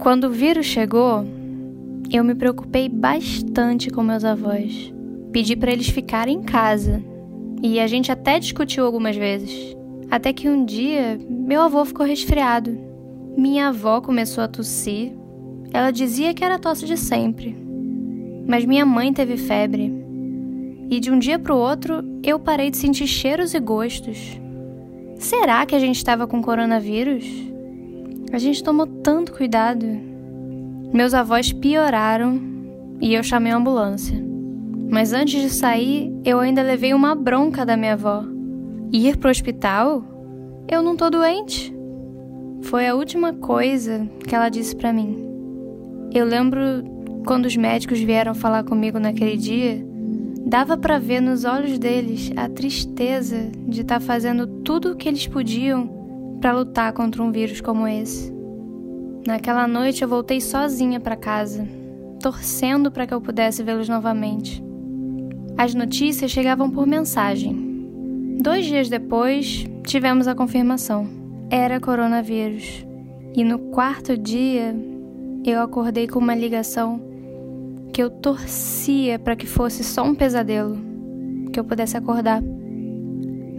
Quando o vírus chegou, eu me preocupei bastante com meus avós. Pedi para eles ficarem em casa. E a gente até discutiu algumas vezes. Até que um dia, meu avô ficou resfriado. Minha avó começou a tossir. Ela dizia que era tosse de sempre. Mas minha mãe teve febre. E de um dia para o outro, eu parei de sentir cheiros e gostos. Será que a gente estava com coronavírus? A gente tomou tanto cuidado. Meus avós pioraram e eu chamei a ambulância. Mas antes de sair, eu ainda levei uma bronca da minha avó. Ir pro hospital? Eu não tô doente. Foi a última coisa que ela disse para mim. Eu lembro quando os médicos vieram falar comigo naquele dia, Dava para ver nos olhos deles a tristeza de estar tá fazendo tudo o que eles podiam para lutar contra um vírus como esse. Naquela noite eu voltei sozinha para casa, torcendo para que eu pudesse vê-los novamente. As notícias chegavam por mensagem. Dois dias depois, tivemos a confirmação. Era coronavírus. E no quarto dia, eu acordei com uma ligação que eu torcia para que fosse só um pesadelo, que eu pudesse acordar.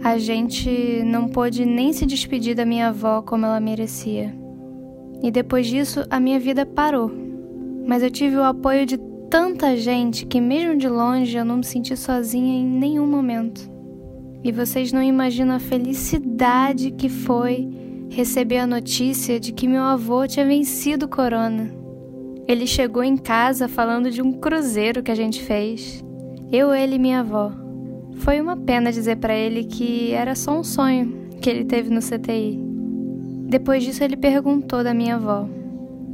A gente não pôde nem se despedir da minha avó como ela merecia. E depois disso, a minha vida parou. Mas eu tive o apoio de tanta gente que, mesmo de longe, eu não me senti sozinha em nenhum momento. E vocês não imaginam a felicidade que foi receber a notícia de que meu avô tinha vencido o corona. Ele chegou em casa falando de um cruzeiro que a gente fez. Eu, ele e minha avó. Foi uma pena dizer para ele que era só um sonho que ele teve no CTI. Depois disso, ele perguntou da minha avó: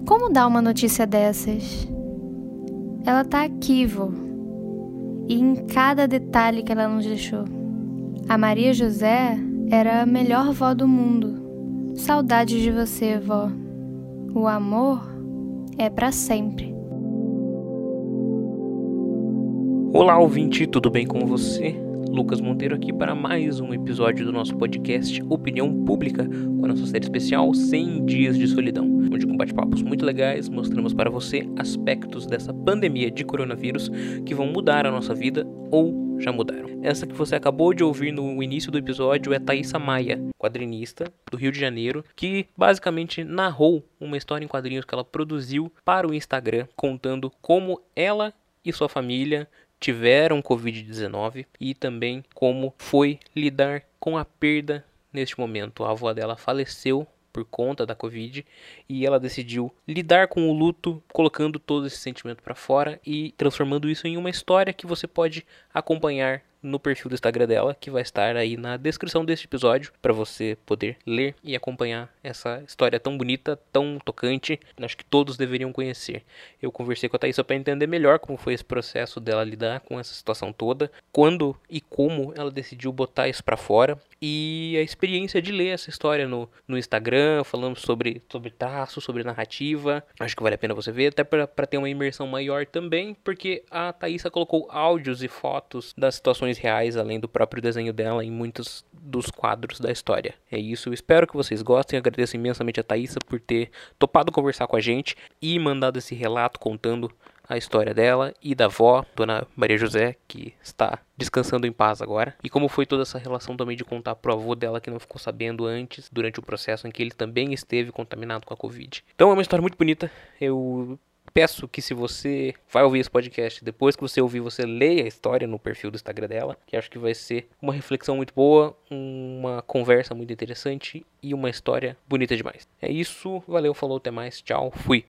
Como dar uma notícia dessas? Ela tá aqui, vô. E em cada detalhe que ela nos deixou. A Maria José era a melhor vó do mundo. Saudades de você, vó. O amor é para sempre. Olá, ouvinte, tudo bem com você? Lucas Monteiro aqui para mais um episódio do nosso podcast Opinião Pública, com a nossa série especial 100 Dias de Solidão, onde com bate-papos muito legais mostramos para você aspectos dessa pandemia de coronavírus que vão mudar a nossa vida ou já mudaram. Essa que você acabou de ouvir no início do episódio é Thaisa Maia, quadrinista do Rio de Janeiro, que basicamente narrou uma história em quadrinhos que ela produziu para o Instagram, contando como ela e sua família tiveram Covid-19 e também como foi lidar com a perda neste momento. A avó dela faleceu por conta da Covid e ela decidiu lidar com o luto, colocando todo esse sentimento para fora e transformando isso em uma história que você pode acompanhar no perfil do Instagram dela, que vai estar aí na descrição deste episódio para você poder ler e acompanhar essa história tão bonita, tão tocante, acho que todos deveriam conhecer. Eu conversei com a Thaís para entender melhor como foi esse processo dela lidar com essa situação toda, quando e como ela decidiu botar isso para fora e a experiência de ler essa história no, no Instagram, falando sobre, sobre traço, sobre narrativa. Acho que vale a pena você ver, até para ter uma imersão maior também, porque a Thaisa colocou áudios e fotos das situações reais, além do próprio desenho dela, em muitos dos quadros da história. É isso, espero que vocês gostem. Agradeço imensamente a Thaisa por ter topado conversar com a gente e mandado esse relato contando a história dela e da avó, Dona Maria José, que está descansando em paz agora. E como foi toda essa relação também de contar pro avô dela que não ficou sabendo antes, durante o processo em que ele também esteve contaminado com a Covid. Então é uma história muito bonita. Eu peço que se você vai ouvir esse podcast, depois que você ouvir, você leia a história no perfil do Instagram dela, que acho que vai ser uma reflexão muito boa, uma conversa muito interessante e uma história bonita demais. É isso, valeu, falou, até mais, tchau, fui.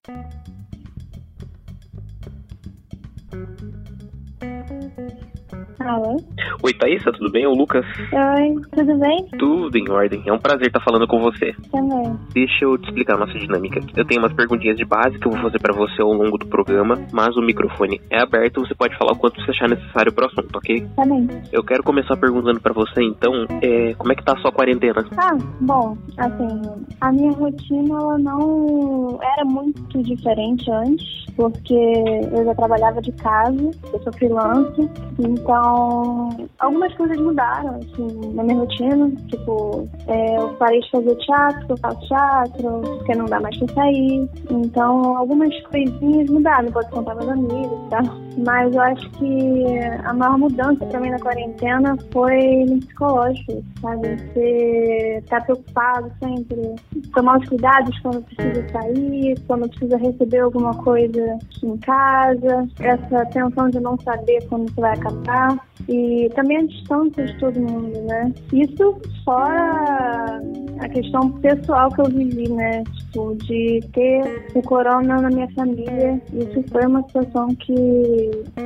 Alô? Oi, Thaísa, tudo bem? O Lucas? Oi, tudo bem? Tudo em ordem. É um prazer estar falando com você. Também. Deixa eu te explicar a nossa dinâmica. Eu tenho umas perguntinhas de base que eu vou fazer para você ao longo do programa, mas o microfone é aberto, você pode falar o quanto você achar necessário pro assunto, ok? Também. Eu quero começar perguntando para você, então, é, como é que tá a sua quarentena? Ah, bom, assim, a minha rotina, ela não era muito diferente antes, porque eu já trabalhava de casa, eu sou freelance, então Então, algumas coisas mudaram, assim, na minha rotina. Tipo, é, eu parei de fazer teatro, eu faço teatro, porque não dá mais pra sair. Então, algumas coisinhas mudaram, pode contar meus amigos e tal. Mas eu acho que a maior mudança pra mim na quarentena foi no psicológico, sabe? Você tá preocupado sempre, tomar os cuidados quando precisa sair, quando precisa receber alguma coisa em casa, essa tensão de não saber quando você vai acabar e também a distância de todo mundo, né? Isso fora a questão pessoal que eu vivi, né? Tipo, de ter o corona na minha família. Isso foi uma situação que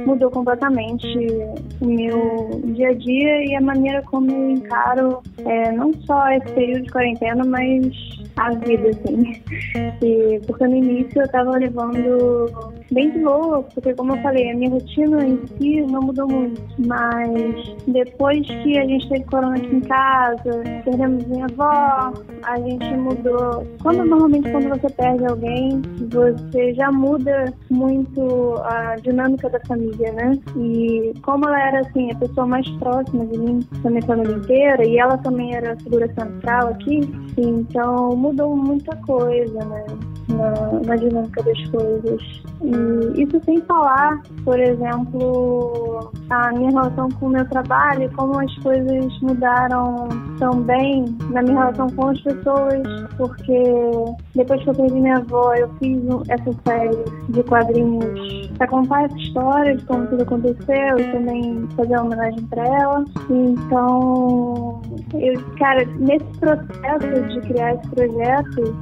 mudou completamente o meu dia a dia e a maneira como eu encaro é, não só esse período de quarentena, mas a vida, assim. E, porque no início eu tava levando bem de boa, porque como eu falei, a minha rotina em si não mudou muito. Mas depois que a gente teve corona aqui em casa, perdemos minha avó, a gente mudou. Quando normalmente quando você perde alguém, você já muda muito a dinâmica da família, né? E como ela era assim, a pessoa mais próxima de mim, da minha família inteira, e ela também era a figura central aqui, então mudou muita coisa, né? Na, na dinâmica das coisas. E isso sem falar, por exemplo, a minha relação com o meu trabalho, como as coisas mudaram também na minha relação com as pessoas, porque depois que eu perdi minha avó, eu fiz essa série de quadrinhos para contar essa história de como tudo aconteceu e também fazer uma homenagem para ela. Então, eu, cara, nesse processo de criar esse projeto,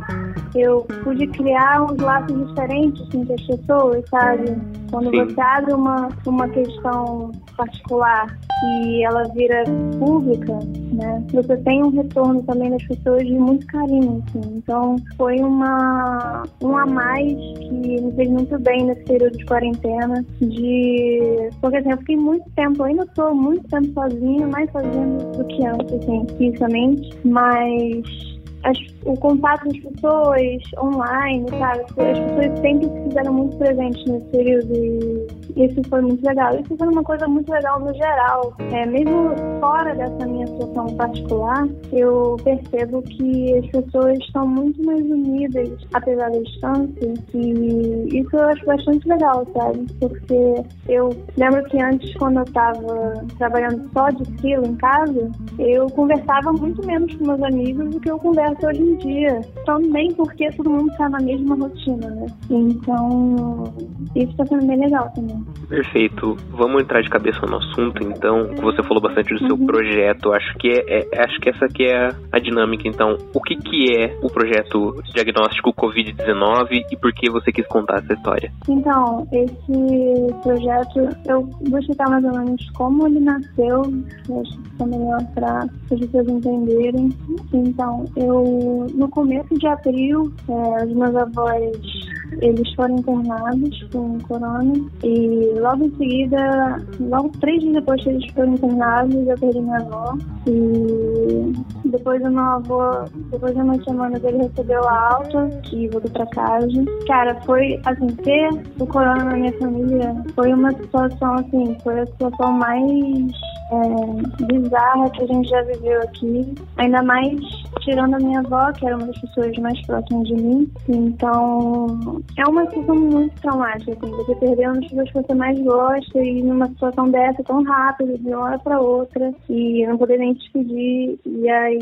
eu pude criar uns laços diferentes entre as pessoas, sabe? Quando Sim. você abre uma, uma questão particular e ela vira pública, né? Você tem um retorno também das pessoas de muito carinho, assim. Então, foi uma um a mais que me fez muito bem nesse período de quarentena, de porque assim, eu fiquei muito tempo, eu ainda estou muito tempo sozinha, mais sozinha do que antes, assim, fisicamente, mas as, o contato das pessoas online, sabe? As pessoas sempre se fizeram muito presentes nesse período e isso foi muito legal. Isso foi uma coisa muito legal no geral. É, mesmo fora dessa minha situação particular, eu percebo que as pessoas estão muito mais unidas, apesar da distância, e isso eu acho bastante legal, sabe? Porque eu lembro que antes, quando eu estava trabalhando só de fila em casa, eu conversava muito menos com meus amigos do que eu converso hoje em dia. Também porque todo mundo está na mesma rotina, né? Então, isso está sendo bem legal também. Perfeito. Vamos entrar de cabeça no assunto, então. Você falou bastante do seu uhum. projeto. Acho que é, é, acho que essa aqui é a dinâmica. Então, o que que é o projeto Diagnóstico Covid-19 e por que você quis contar essa história? Então, esse projeto, eu vou explicar mais ou menos como ele nasceu. Acho que fica melhor para as pessoas entenderem. Então, eu no começo de abril, é, os meus avós eles foram internados com corona e logo em seguida, logo três dias depois que eles foram internados, eu perdi minha avó e depois o meu avô, depois de uma semana ele recebeu a alta e voltou pra casa. Cara, foi assim, ter o corona na minha família foi uma situação assim, foi a situação mais é, bizarra que a gente já viveu aqui, ainda mais tirando a minha avó, que era uma das pessoas mais próximas de mim. Então, é uma situação muito traumática, assim, você perder uma das pessoas que você mais gosta e numa situação dessa tão rápida, de uma hora para outra, e não poder nem despedir. E aí,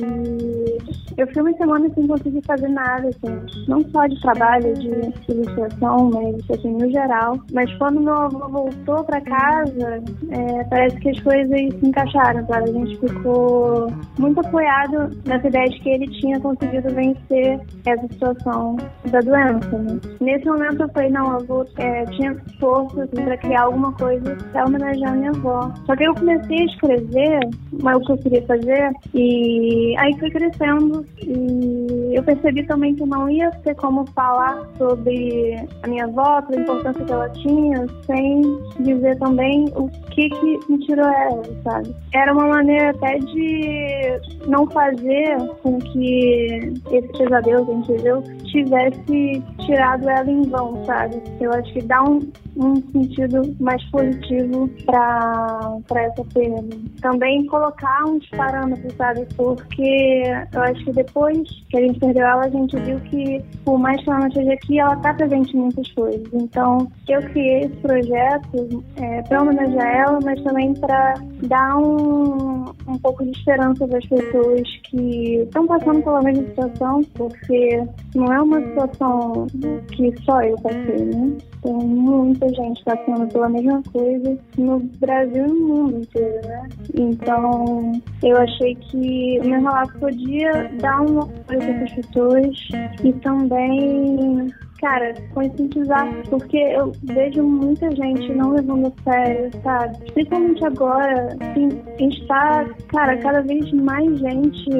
eu fui uma semana sem conseguir fazer nada, assim, não só de trabalho, de ilustração, mas assim, no geral. Mas quando meu avô voltou para casa, é, parece que as coisas se encaixaram, sabe? A gente ficou muito apoiado nessa ideia de que ele tinha conseguido vencer essa situação da doença. Né? Nesse momento eu falei, não, eu vou, é, tinha força assim, para criar alguma coisa para homenagear minha avó. Só que eu comecei a escrever mas o que eu queria fazer e aí foi crescendo e eu percebi também que não ia ter como falar sobre a minha avó, a importância que ela tinha, sem dizer também o que que me tirou ela, sabe? Era uma maneira até de não fazer com que esse pesadelo que a gente viveu tivesse tirado ela em vão, sabe? Eu acho que dá um, um sentido mais positivo para essa perda. Também colocar uns parâmetros, sabe? Porque eu acho que depois que a gente perdeu ela, a gente viu que, por mais que ela não esteja aqui, ela está presente em muitas coisas. Então, eu criei esse projeto é, para homenagear ela, mas também para dar um, um pouco de esperança para as pessoas que estão passando pela mesma situação, porque não é uma situação que só eu passei, né? Tem muita gente passando pela mesma coisa no Brasil e no mundo inteiro, né? Então, eu achei que o meu relato podia dar um apoio para essas pessoas e também cara, conscientizar, porque eu vejo muita gente não levando a sério, sabe? Principalmente agora, assim, a gente tá, cara, cada vez mais gente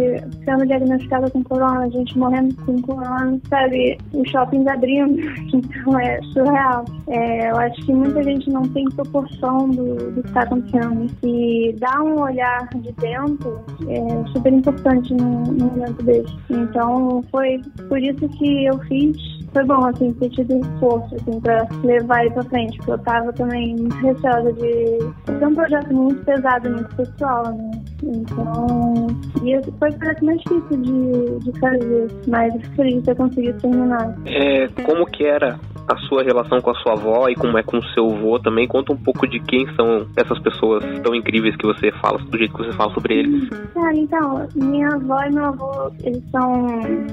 sendo diagnosticada com corona, gente morrendo com corona, sabe? Os shoppings abrindo, então é surreal. É, eu acho que muita gente não tem proporção do, do que está acontecendo. E dar um olhar de dentro é super importante num momento desse. Então, foi por isso que eu fiz foi bom, assim, ter tido esforço, assim, pra levar ele pra frente, porque eu tava também muito receosa de ser um projeto muito pesado, muito pessoal, né? Então, e foi o projeto mais difícil de, de fazer, mas feliz de ter conseguido terminar. É, como que era a sua relação com a sua avó e como é com o seu avô também. Conta um pouco de quem são essas pessoas tão incríveis que você fala, do jeito que você fala sobre eles. Cara, então, minha avó e meu avô, eles são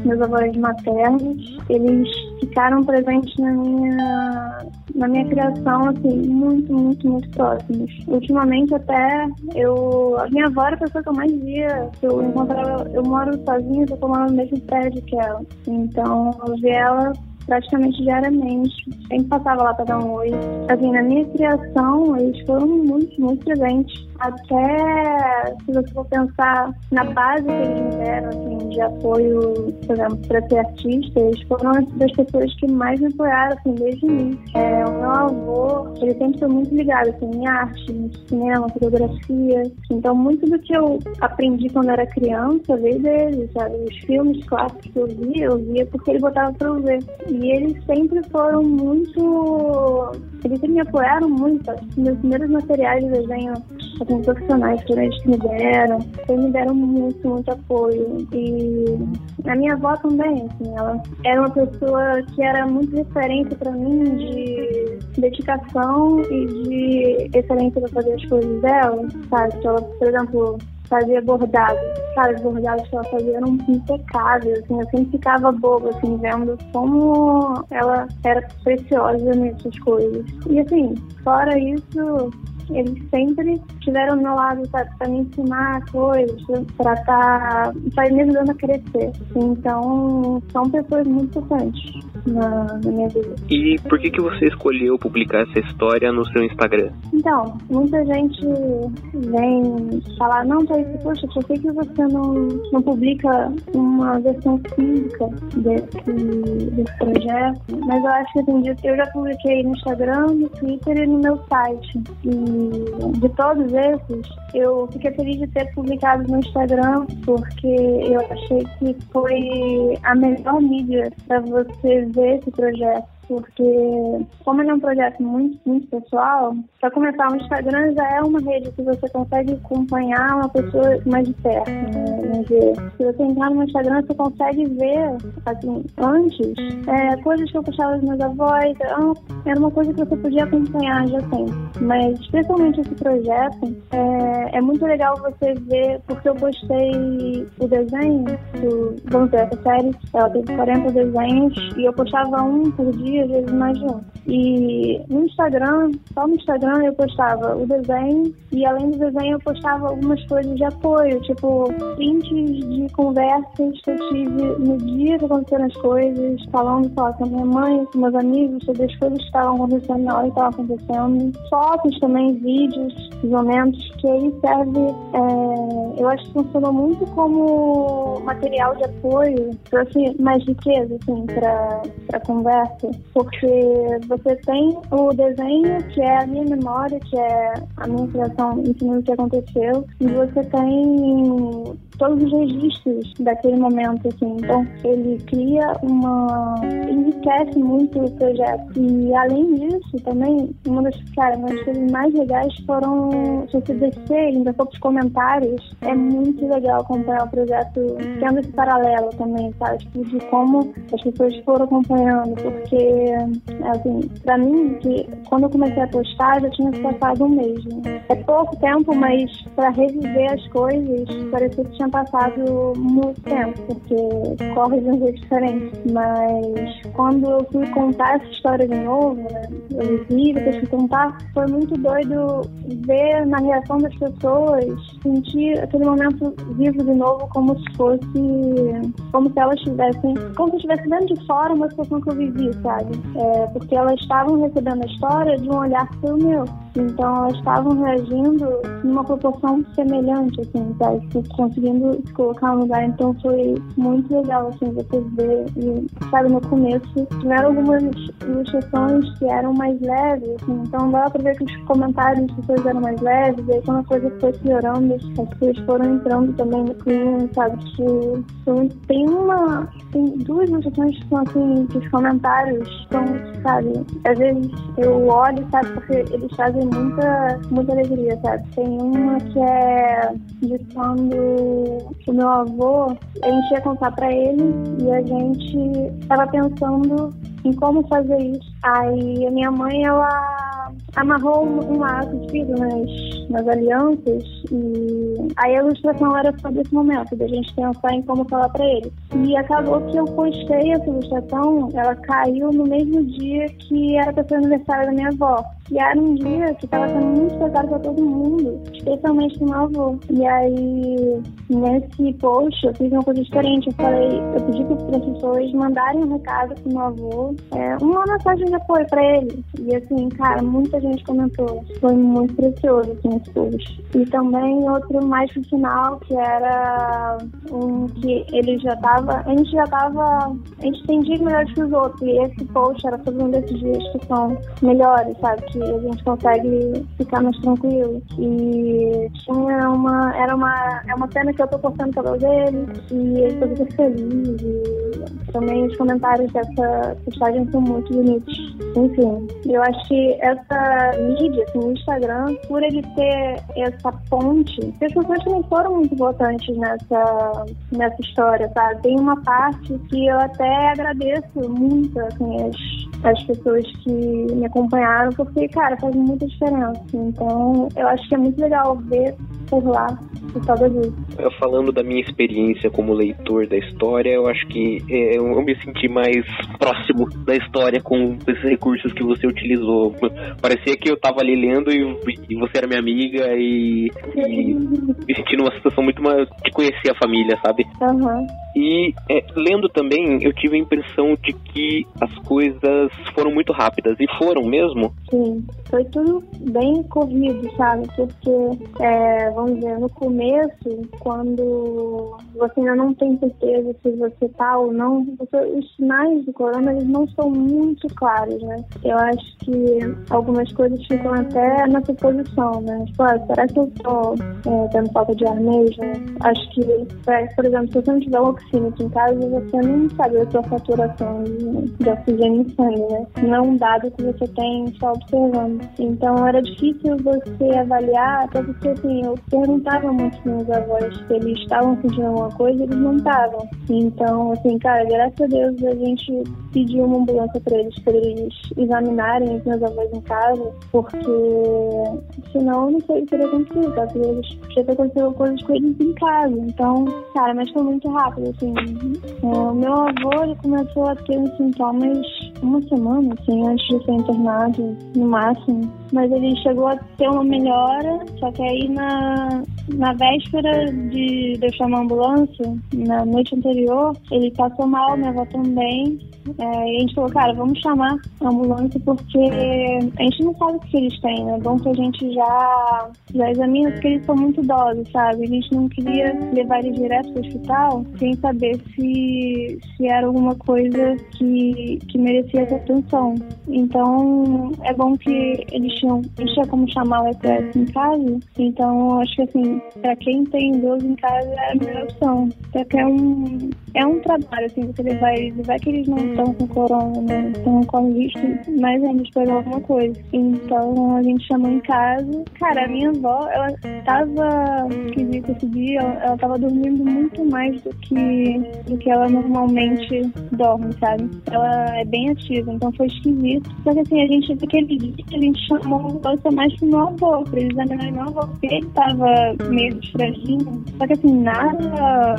meus avós maternos. Eles ficaram presentes na minha, na minha criação, assim, muito, muito, muito próximos. Ultimamente até eu. A minha avó era a pessoa que eu mais via. Eu encontrava. Eu moro sozinha, eu tô morando no mesmo prédio que ela. Então eu vi ela praticamente diariamente. Sempre passava lá para dar um oi. Assim, na minha criação, eles foram muito, muito presentes até se você for pensar na base que eles me deram, assim, de apoio, por exemplo, para ser artista, eles foram das pessoas que mais me apoiaram, assim, desde início. É, o meu avô, ele sempre foi muito ligado, assim, em arte, em cinema, fotografia. Então, muito do que eu aprendi quando era criança veio dele, sabe? Os filmes clássicos que eu via, eu via porque ele botava pra eu ver. Eles sempre foram muito... Eles me apoiaram muito. Meus primeiros materiais de desenho assim, profissionais que eles me deram, eles me deram muito, muito apoio. E a minha avó também, assim, ela era uma pessoa que era muito referente para mim de dedicação e de excelência para fazer as coisas dela, sabe? Ela, por exemplo, fazia bordado. Cara, os bordados que ela fazia eram impecáveis, assim, eu sempre ficava boba, assim, vendo como ela era preciosa nessas coisas. E assim, fora isso, eles sempre estiveram ao meu lado para me ensinar coisas, para estar, tá, me ajudando a crescer. Então, são pessoas muito importantes na, na, minha vida. E por que que você escolheu publicar essa história no seu Instagram? Então, muita gente vem falar, não, Thaís, poxa, por que que você não, não publica uma versão física desse, desse projeto? Mas eu acho que assim, eu já publiquei no Instagram, no Twitter e no meu site. E de todos esses, eu fiquei feliz de ter publicado no Instagram, porque eu achei que foi a melhor mídia para você ver esse projeto porque como ele é um projeto muito, muito pessoal, para começar, o Instagram já é uma rede que você consegue acompanhar uma pessoa mais de perto, né? Se você entrar no Instagram, você consegue ver, assim, antes, é, coisas que eu postava dos meus avós, era uma coisa que você podia acompanhar já tem. Mas, especialmente esse projeto, é, é muito legal você ver, porque eu postei o desenho, do, vamos ver, essa série, ela teve 40 desenhos, e eu postava um por dia, às vezes mais um. E no Instagram, só no Instagram eu postava o desenho e além do desenho eu postava algumas coisas de apoio, tipo prints de conversas que eu tive no dia que aconteceram as coisas, falando só com a minha mãe, com meus amigos, sobre as coisas que estavam acontecendo na hora que estavam acontecendo. Fotos também, vídeos, momentos, que aí serve, é, eu acho que funcionou muito como material de apoio, trouxe mais riqueza, assim, para conversa, porque você tem o desenho, que é a minha memória, que é a minha criação em cima do que aconteceu, e você tem todos os registros daquele momento, assim. Então, ele cria uma... enriquece muito o projeto. E, além disso, também, uma das, cara, uma das coisas mais legais foram, se você descer ainda for os comentários, é muito legal acompanhar o projeto tendo esse paralelo também, sabe? Tipo, de como as pessoas foram acompanhando, porque, assim, pra mim, que quando eu comecei a postar, já tinha passado um mês, né? É pouco tempo, mas pra reviver as coisas, parecia que tinha tinha passado muito tempo, porque corre de um jeito diferente. Mas quando eu fui contar essa história de novo, né, eu vi, depois fui contar, foi muito doido ver na reação das pessoas, sentir aquele momento vivo de novo como se fosse, como se elas estivessem, como se estivesse vendo de fora uma situação que eu vivi, sabe? É, porque elas estavam recebendo a história de um olhar que foi o meu. Então elas estavam reagindo numa proporção semelhante, assim, sabe? Conseguindo se colocar no lugar. Então foi muito legal, assim, você ver. E, sabe, no começo tiveram algumas ilustrações que eram mais leves, assim, então dava pra ver que os comentários das pessoas eram mais leves, e aí quando a coisa foi piorando, as pessoas foram entrando também no clima, sabe? Que tem uma. Tem duas ilustrações que são assim, que os comentários são, sabe? Às vezes eu olho, sabe, porque eles trazem muita, muita alegria, sabe? Tem uma que é de quando o meu avô, a gente ia contar pra ele e a gente tava pensando em como fazer isso. Aí a minha mãe, ela amarrou um laço de vidro nas, nas alianças e aí a ilustração era sobre esse momento, da gente pensar em como falar para ele. E acabou que eu postei essa ilustração, ela caiu no mesmo dia que era para ser o aniversário da minha avó. E era um dia que estava sendo muito pesado para todo mundo, especialmente pro meu avô. E aí, nesse post, eu fiz uma coisa diferente. Eu falei, eu pedi para as pessoas mandarem um recado pro meu avô, é, uma mensagem de apoio para ele. E assim, cara, muita gente comentou. Foi muito precioso, assim, esse post. E também outro mais final, que era um que ele já tava, a gente já tava, a gente tem dias melhores que os outros. E esse post era sobre um desses dias que são melhores, sabe? Que a gente consegue ficar mais tranquilo. E tinha uma. Era uma. É uma cena que eu tô cortando o cabelo dele e ele ficou super feliz. E também os comentários dessa postagem são muito bonitos. Enfim, eu acho que essa mídia, assim, o Instagram, por ele ter essa ponte, as pessoas também foram muito importantes nessa, nessa história, sabe? Tem uma parte que eu até agradeço muito, assim, as, as pessoas que me acompanharam, porque cara, faz muita diferença. Então, eu acho que é muito legal ver por lá causa disso. Eu falando da minha experiência como leitor da história, eu acho que é, eu me senti mais próximo da história com esses recursos que você utilizou. Parecia que eu tava ali lendo e, e você era minha amiga e, e me senti numa situação muito mais de conhecer a família, sabe? Uhum. E é, lendo também, eu tive a impressão de que as coisas foram muito rápidas. E foram mesmo? Sim, foi tudo bem corrido, sabe? Porque, é, vamos dizer, no começo, quando você ainda não tem certeza se você tá ou não, você, os sinais do corona eles não são muito claros, né? Eu acho que algumas coisas ficam até na suposição, né? Tipo, ah, será que eu tô é, tendo falta de ar mesmo? Acho que, por exemplo, se você não tiver aqui em casa, você não sabe a sua saturação de, oxigênio em sangue, né? Não é um dado que você tem só observando. Então era difícil você avaliar, até porque assim, eu perguntava muito meus avós se eles estavam sentindo alguma coisa, eles não estavam. Então, assim, cara, graças a Deus a gente pediu uma ambulância para eles, para eles examinarem os meus avós em casa, porque senão não sei o que teria acontecido? Porque eles já aconteceu coisas com eles em casa. Então, cara, mas foi muito rápido, assim. É, o meu avô, ele começou a ter os sintomas uma semana, assim, antes de ser internado, no máximo. Mas ele chegou a ter uma melhora, só que aí na, na véspera de, de eu chamar a ambulância, na noite anterior, ele passou mal, minha avó também. É, e a gente falou, cara, vamos chamar a ambulância porque a gente não sabe o que eles têm, né? É bom que a gente já, já examina, porque eles são muito idosos, sabe? A gente não queria levar eles direto para o hospital sem saber se, se era alguma coisa que, que merecia essa atenção. Então, é bom que eles tinham, eles tinham como chamar o EPS em casa. Então, acho que assim, para quem tem idoso em casa é a melhor opção. Até que é um, é um trabalho, assim, você levar eles, vai que eles não estão com corona, né? Estão com risco, mas ainda de pegar alguma coisa. Então, a gente chamou em casa. Cara, a minha avó, ela tava esquisita esse dia, ela, ela tava dormindo muito mais do que, do que ela normalmente dorme, sabe? Ela é bem ativa, então foi esquisito. Só que assim, a gente, naquele dia, a gente chamou a ambulância mais pro meu avô, pra eles examinarem meu avô, porque ele tava meio estranho. Só que assim, nada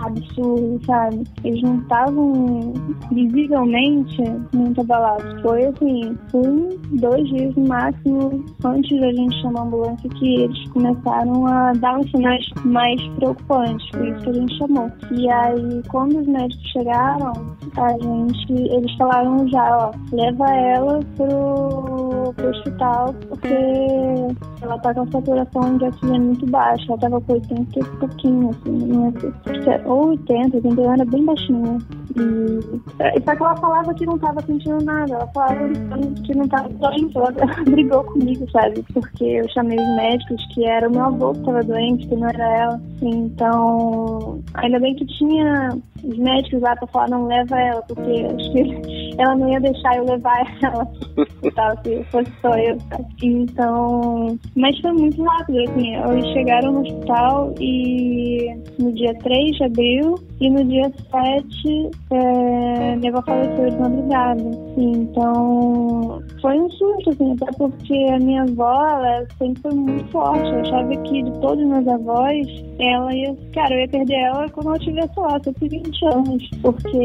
absurdo, sabe? Eles não estavam visivelmente muito abalados. Foi assim, um, dois dias no máximo antes da gente chamar a ambulância que eles começaram a dar uns sinais mais preocupantes, por isso que a gente chamou. E aí, quando os médicos chegaram, a gente, eles falaram já, ó, leva ela pro, pro hospital, porque ela tá com a saturação de oxigênio muito baixa, ela tava com 80 e pouquinho, assim, não é, ou 80, 81 era bem baixinha. E, só que ela falava que não tava sentindo nada, ela falava que não tava doente, ela brigou comigo, sabe? Porque eu chamei os médicos que era o meu avô que tava doente, que não era ela. Então, ainda bem que tinha os médicos lá pra falar, não leva ela, porque acho que ela não ia deixar eu levar ela tal, se fosse só eu. Sabe? Então, mas foi muito rápido, assim, eles chegaram no hospital e no dia 3 de abril e no dia 7 é, minha avó faleceu de madrugada. Então, foi um susto, assim, até porque a minha avó, ela sempre foi muito forte. Eu achava que de todos os meus avós, ela ia, cara, eu ia perder ela quando ela tivesse lá, 120 anos, porque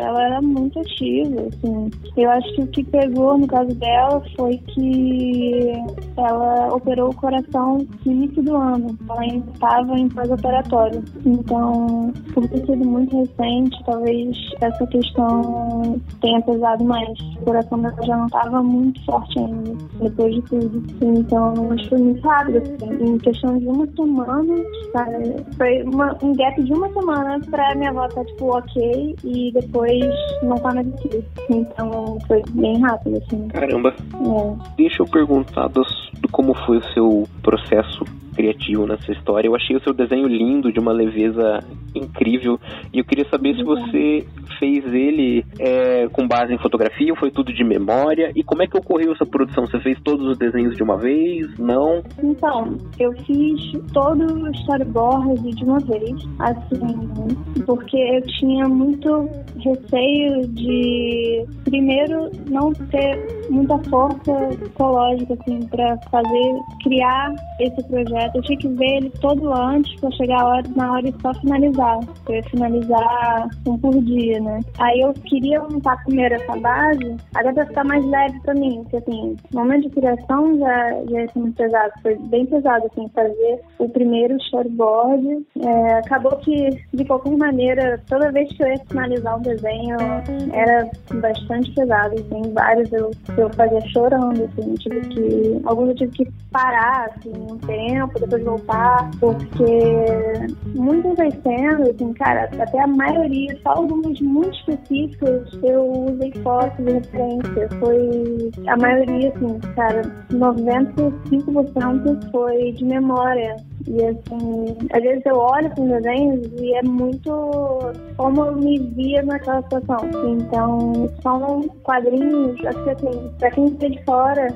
ela era muito ativa, assim. Eu acho que o que pegou no caso dela foi que ela operou o coração no início do ano. Ela ainda estava em pós-operatório. Então, por ter sido muito recente, talvez essa questão tenha pesado mais. O coração dela já não estava muito forte ainda, depois de tudo. Então, que foi muito rápido. Assim. Em questão de uma semana, cara, foi uma, um gap de uma semana pra minha avó estar, tipo, ok, e depois não tá mais aqui. Então, foi bem rápido, assim. Caramba. É. Deixa eu perguntar dos, do como foi o seu processo criativo nessa história. Eu achei o seu desenho lindo, de uma leveza incrível. E eu queria saber se você fez ele é, com base em fotografia ou foi tudo de memória? E como é que ocorreu essa produção? Você fez todos os desenhos de uma vez? Não? Então, eu fiz todo o storyboard de uma vez, assim, porque eu tinha muito receio de, primeiro, não ter muita força psicológica, assim, para fazer, criar esse projeto. Eu tinha que ver ele todo antes para chegar a hora, na hora e só finalizar. Eu ia finalizar um por dia, né? Aí eu queria montar primeiro essa base, até pra ficar mais leve pra mim, porque assim, no momento de criação já, já ia ser muito pesado, foi bem pesado, assim, fazer o primeiro storyboard. É, acabou que, de qualquer maneira, toda vez que eu ia finalizar um desenho, era bastante pesado, assim, vários eu, eu fazia chorando, assim, tive que, alguns eu tive que parar, assim, um tempo, depois voltar, porque muitas das cenas, assim, cara, até a maioria, só algumas muito específicas, eu usei fotos de referência, foi a maioria, assim, cara, 95% foi de memória, e assim, às vezes eu olho para os desenhos e é muito como eu me via naquela situação. Então, são quadrinhos, acho que assim, pra quem está de fora,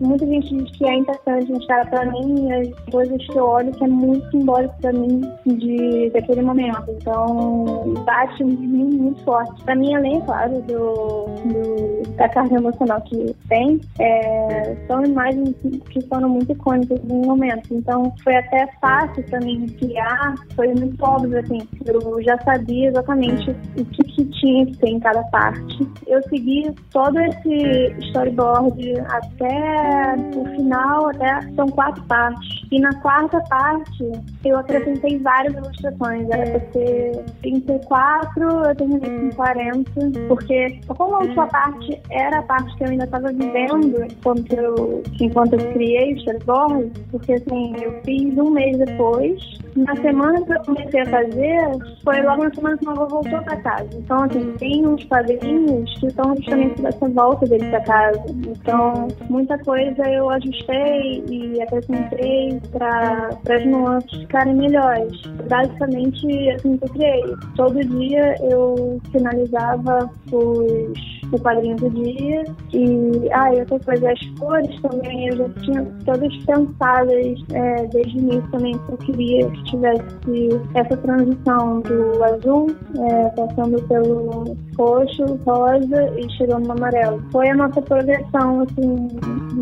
muita gente diz que é interessante mostrar para mim as coisas que eu olho que é muito simbólico para mim de, daquele momento. Então, bate mim muito forte. Para mim, além, claro, do, do, da carga emocional que tem, é, são imagens que foram muito icônicas no momento. Então, foi até é fácil mim criar foi muito óbvio, assim. Eu já sabia exatamente o que, que tinha que ter em cada parte. Eu segui todo esse storyboard até o final, até são quatro partes. E na quarta parte, eu acrescentei várias ilustrações. Era pra ser 34, eu terminei com 40, porque como a última parte era a parte que eu ainda estava vivendo enquanto eu, enquanto eu criei o storyboard, porque assim, eu fiz um mês depois. Na semana que eu comecei a fazer, foi logo na semana que meu avô voltou para casa. Então, assim, tem uns quadrinhos que são justamente dessa volta dele para casa. Então, muita coisa eu ajustei e acrescentei para as nuances ficarem melhores. Basicamente, assim que eu criei. Todo dia eu finalizava os o quadrinho do dia. E, ah, e outra coisa, as cores também, eu já tinha todas pensadas é, desde o início também, que eu queria tivesse essa transição do azul, é, passando pelo roxo, rosa e chegando no amarelo. Foi a nossa progressão, assim,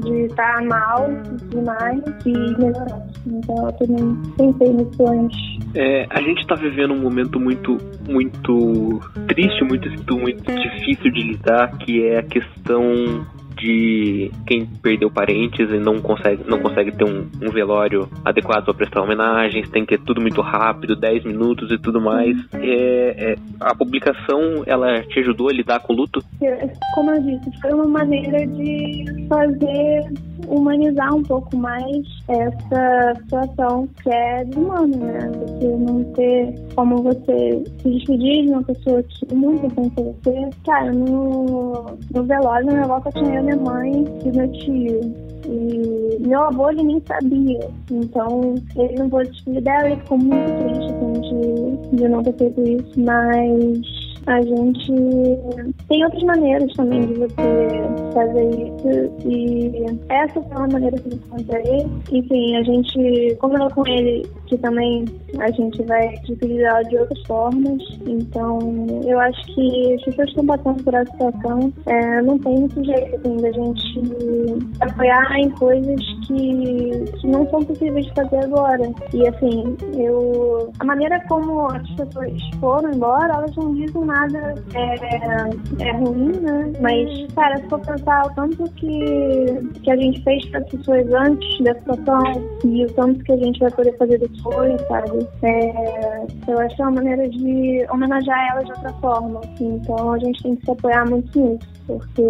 de estar mal demais e melhorar. Então, eu também pensei nisso antes. É, a gente está vivendo um momento muito, muito triste, muito, muito difícil de lidar, que é a questão de quem perdeu parentes e não consegue, não consegue ter um, um velório adequado para prestar homenagens, tem que ter tudo muito rápido, 10 minutos e tudo mais. É, é, a publicação, ela te ajudou a lidar com o luto? Como eu disse, foi uma maneira de fazer humanizar um pouco mais essa situação que é humana, né? Você não ter como você se despedir de uma pessoa que muito pensa você. Cara, no, no velório, na minha volta tinha minha mãe e meu tio. E meu avô ele nem sabia. Então ele não pôde despedir dela, ele ficou muito triste assim, de, de não ter feito isso. Mas a gente tem outras maneiras também de você fazer isso e essa foi uma maneira que eu encontrei. Enfim, a gente combinou com ele que também a gente vai utilizar de outras formas. Então, eu acho que as pessoas estão passando por essa situação, é, não tem muito jeito assim, da gente apoiar em coisas que, que não são possíveis de fazer agora. E assim, eu a maneira como as pessoas foram embora, elas não dizem nada nada é, é ruim, né? Mas, cara, se for pensar o tanto que, que a gente fez para as pessoas antes da situação e o tanto que a gente vai poder fazer depois, sabe? É, eu acho que é uma maneira de homenagear elas de outra forma. Então a gente tem que se apoiar muito nisso porque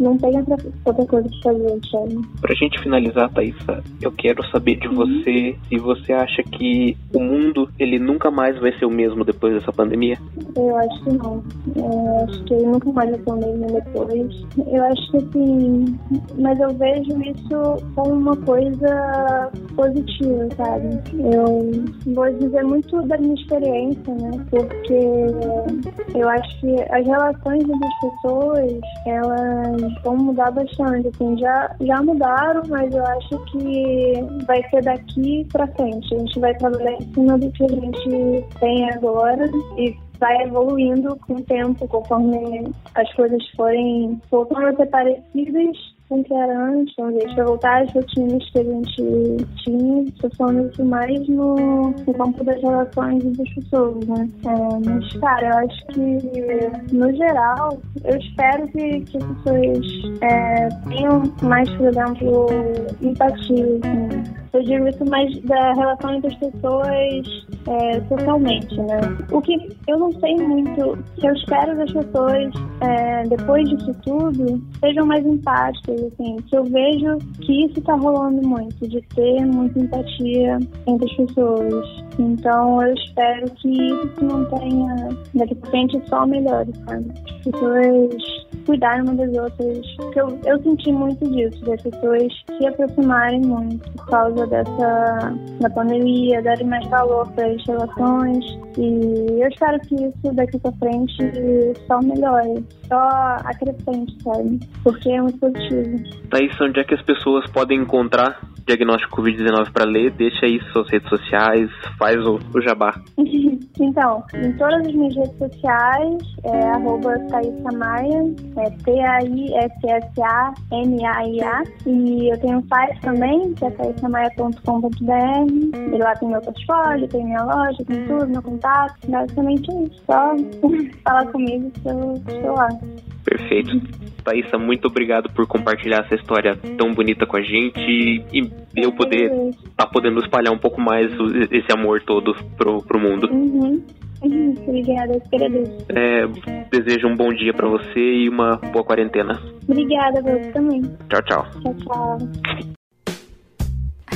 não tem outra, outra coisa pra fazer, sabe? Pra gente finalizar, Thaisa, eu quero saber de uhum. você se você acha que o mundo ele nunca mais vai ser o mesmo depois dessa pandemia. Eu acho que não. Eu acho que ele nunca mais vai ser o mesmo depois. Eu acho que sim, mas eu vejo isso como uma coisa positiva, sabe? Eu vou dizer muito da minha experiência, né? Porque eu acho que as relações entre as pessoas elas vão mudar bastante. Assim, já, já mudaram, mas eu acho que vai ser daqui para frente. A gente vai trabalhar em cima do que a gente tem agora e vai evoluindo com o tempo, conforme as coisas forem voltando a ser parecidas que era antes, então, gente vai voltar às rotinas que a gente tinha, isso mais no, no campo das relações das pessoas, né? É, mas, cara, eu acho que, no geral, eu espero que, que as pessoas é, tenham mais, por exemplo, empatia, assim, eu digo isso mais da relação entre as pessoas é, socialmente, né? O que eu não sei muito, que eu espero das pessoas, é, depois disso tudo, sejam mais empáticas, assim, que eu vejo que isso tá rolando muito, de ter muita empatia entre as pessoas. Então eu espero que isso se mantenha daqui pra frente só melhore, sabe? As pessoas cuidarem umas das outras. Eu, eu senti muito disso, das pessoas se aproximarem muito por causa dessa da pandemia, darem mais valor para as relações. E eu espero que isso daqui pra frente só melhore, só acrescente, sabe? Porque é muito positivo. Thaís, onde é que as pessoas podem encontrar diagnóstico Covid-19 para ler, deixa aí suas redes sociais, faz o, o jabá. então, em todas as minhas redes sociais, é arroba Thaisa Maia, é T-A-I-S-S-A-M-A-I-A. E eu tenho um site também, que é thaisamaia.com.br. E lá tem meu portfólio, tem minha loja, tem tudo, meu contato. Basicamente isso. Só falar comigo que eu estou lá. Perfeito. Thaisa, muito obrigado por compartilhar essa história tão bonita com a gente e eu poder estar tá podendo espalhar um pouco mais esse amor todo pro, pro mundo. Uhum. Uhum. Obrigada, eu agradeço. É, desejo um bom dia para você e uma boa quarentena. Obrigada, você também. Tchau, tchau. Tchau, tchau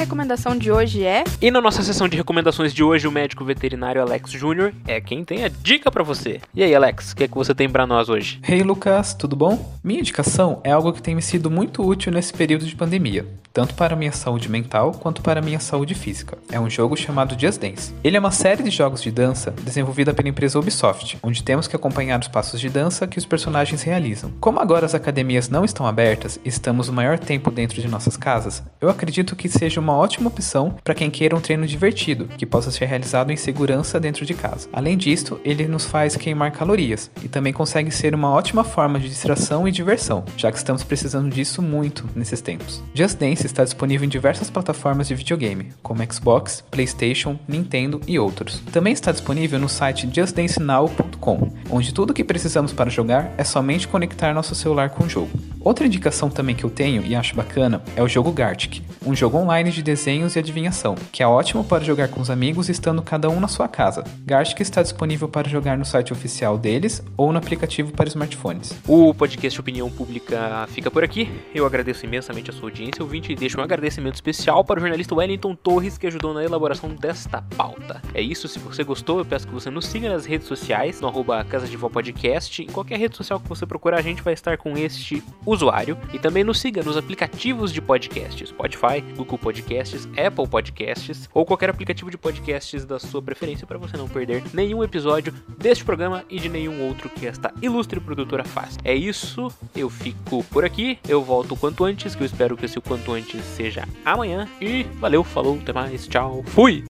recomendação de hoje é. E na nossa sessão de recomendações de hoje, o médico veterinário Alex Júnior é quem tem a dica para você. E aí, Alex, o que é que você tem para nós hoje? Hey, Lucas, tudo bom? Minha indicação é algo que tem me sido muito útil nesse período de pandemia, tanto para minha saúde mental quanto para minha saúde física. É um jogo chamado Just Dance. Ele é uma série de jogos de dança desenvolvida pela empresa Ubisoft, onde temos que acompanhar os passos de dança que os personagens realizam. Como agora as academias não estão abertas e estamos o maior tempo dentro de nossas casas, eu acredito que seja uma ótima opção para quem queira um treino divertido, que possa ser realizado em segurança dentro de casa. Além disso, ele nos faz queimar calorias e também consegue ser uma ótima forma de distração e diversão, já que estamos precisando disso muito nesses tempos. Just Dance está disponível em diversas plataformas de videogame, como Xbox, PlayStation, Nintendo e outros. Também está disponível no site justdancenow.com, onde tudo o que precisamos para jogar é somente conectar nosso celular com o jogo. Outra indicação também que eu tenho e acho bacana é o jogo Gartic, um jogo online de de desenhos e adivinhação, que é ótimo para jogar com os amigos estando cada um na sua casa. Gartic está disponível para jogar no site oficial deles ou no aplicativo para smartphones. O podcast Opinião Pública fica por aqui. Eu agradeço imensamente a sua audiência, ouvinte, e deixo um agradecimento especial para o jornalista Wellington Torres, que ajudou na elaboração desta pauta. É isso, se você gostou, eu peço que você nos siga nas redes sociais, no arroba Casa de Vó Podcast. Em qualquer rede social que você procurar, a gente vai estar com este usuário. E também nos siga nos aplicativos de podcast, Spotify, Google Podcast, Podcasts, Apple Podcasts ou qualquer aplicativo de podcasts da sua preferência para você não perder nenhum episódio deste programa e de nenhum outro que esta ilustre produtora faz. É isso, eu fico por aqui, eu volto o quanto antes, que eu espero que esse o quanto antes seja amanhã e valeu, falou, até mais, tchau, fui!